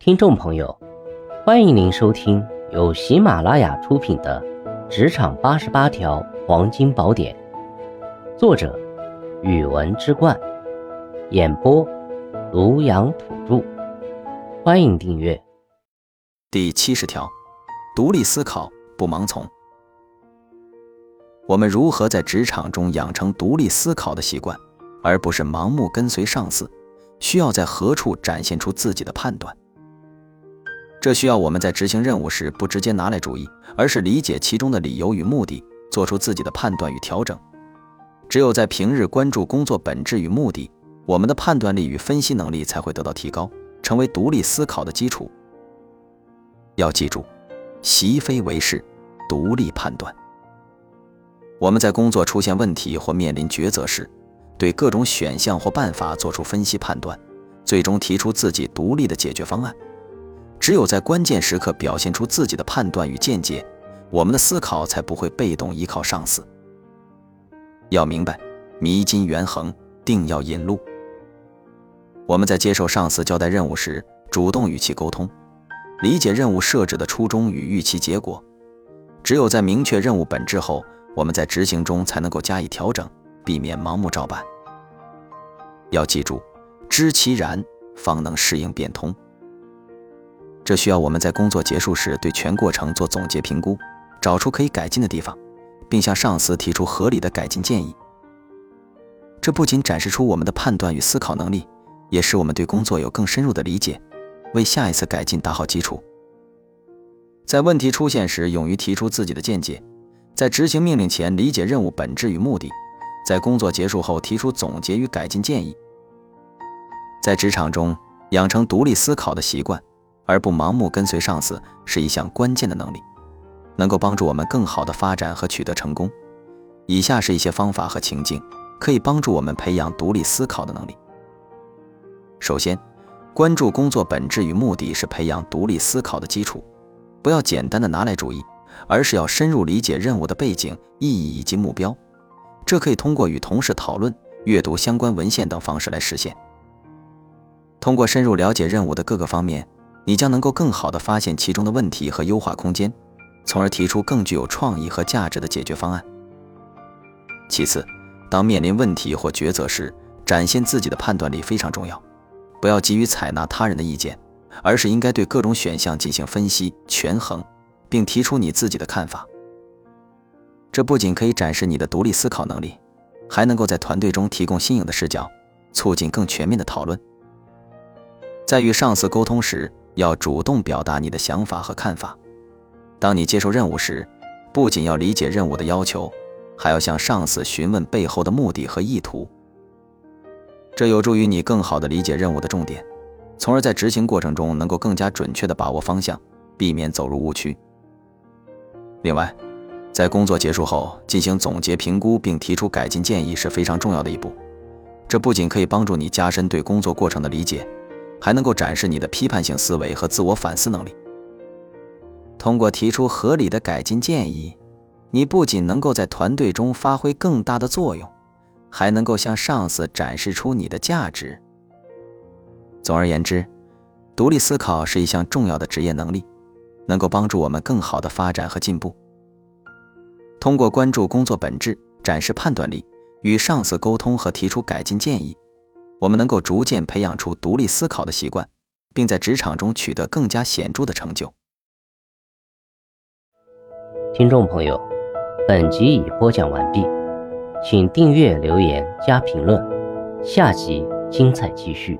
听众朋友，欢迎您收听由喜马拉雅出品的《职场八十八条黄金宝典》，作者：语文之冠，演播：庐阳土著。欢迎订阅。第七十条，独立思考，不盲从。我们如何在职场中养成独立思考的习惯，而不是盲目跟随上司？需要在何处展现出自己的判断？这需要我们在执行任务时不直接拿来主义，而是理解其中的理由与目的，做出自己的判断与调整。只有在平日关注工作本质与目的，我们的判断力与分析能力才会得到提高，成为独立思考的基础。要记住，习非为是，独立判断。我们在工作出现问题或面临抉择时，对各种选项或办法做出分析判断，最终提出自己独立的解决方案。只有在关键时刻表现出自己的判断与见解，我们的思考才不会被动依靠上司。要明白，迷津圆衡，定要引路。我们在接受上司交代任务时，主动与其沟通，理解任务设置的初衷与预期结果。只有在明确任务本质后，我们在执行中才能够加以调整，避免盲目照办。要记住，知其然，方能适应变通。这需要我们在工作结束时对全过程做总结评估，找出可以改进的地方，并向上司提出合理的改进建议。这不仅展示出我们的判断与思考能力，也使我们对工作有更深入的理解，为下一次改进打好基础。在问题出现时，勇于提出自己的见解；在执行命令前，理解任务本质与目的；在工作结束后，提出总结与改进建议。在职场中养成独立思考的习惯。而不盲目跟随上司是一项关键的能力，能够帮助我们更好的发展和取得成功。以下是一些方法和情境，可以帮助我们培养独立思考的能力。首先，关注工作本质与目的是培养独立思考的基础。不要简单的拿来主义，而是要深入理解任务的背景、意义以及目标。这可以通过与同事讨论、阅读相关文献等方式来实现。通过深入了解任务的各个方面。你将能够更好地发现其中的问题和优化空间，从而提出更具有创意和价值的解决方案。其次，当面临问题或抉择时，展现自己的判断力非常重要。不要急于采纳他人的意见，而是应该对各种选项进行分析、权衡，并提出你自己的看法。这不仅可以展示你的独立思考能力，还能够在团队中提供新颖的视角，促进更全面的讨论。在与上司沟通时，要主动表达你的想法和看法。当你接受任务时，不仅要理解任务的要求，还要向上司询问背后的目的和意图。这有助于你更好地理解任务的重点，从而在执行过程中能够更加准确地把握方向，避免走入误区。另外，在工作结束后进行总结评估并提出改进建议是非常重要的一步。这不仅可以帮助你加深对工作过程的理解。还能够展示你的批判性思维和自我反思能力。通过提出合理的改进建议，你不仅能够在团队中发挥更大的作用，还能够向上司展示出你的价值。总而言之，独立思考是一项重要的职业能力，能够帮助我们更好的发展和进步。通过关注工作本质、展示判断力、与上司沟通和提出改进建议。我们能够逐渐培养出独立思考的习惯，并在职场中取得更加显著的成就。听众朋友，本集已播讲完毕，请订阅、留言、加评论，下集精彩继续。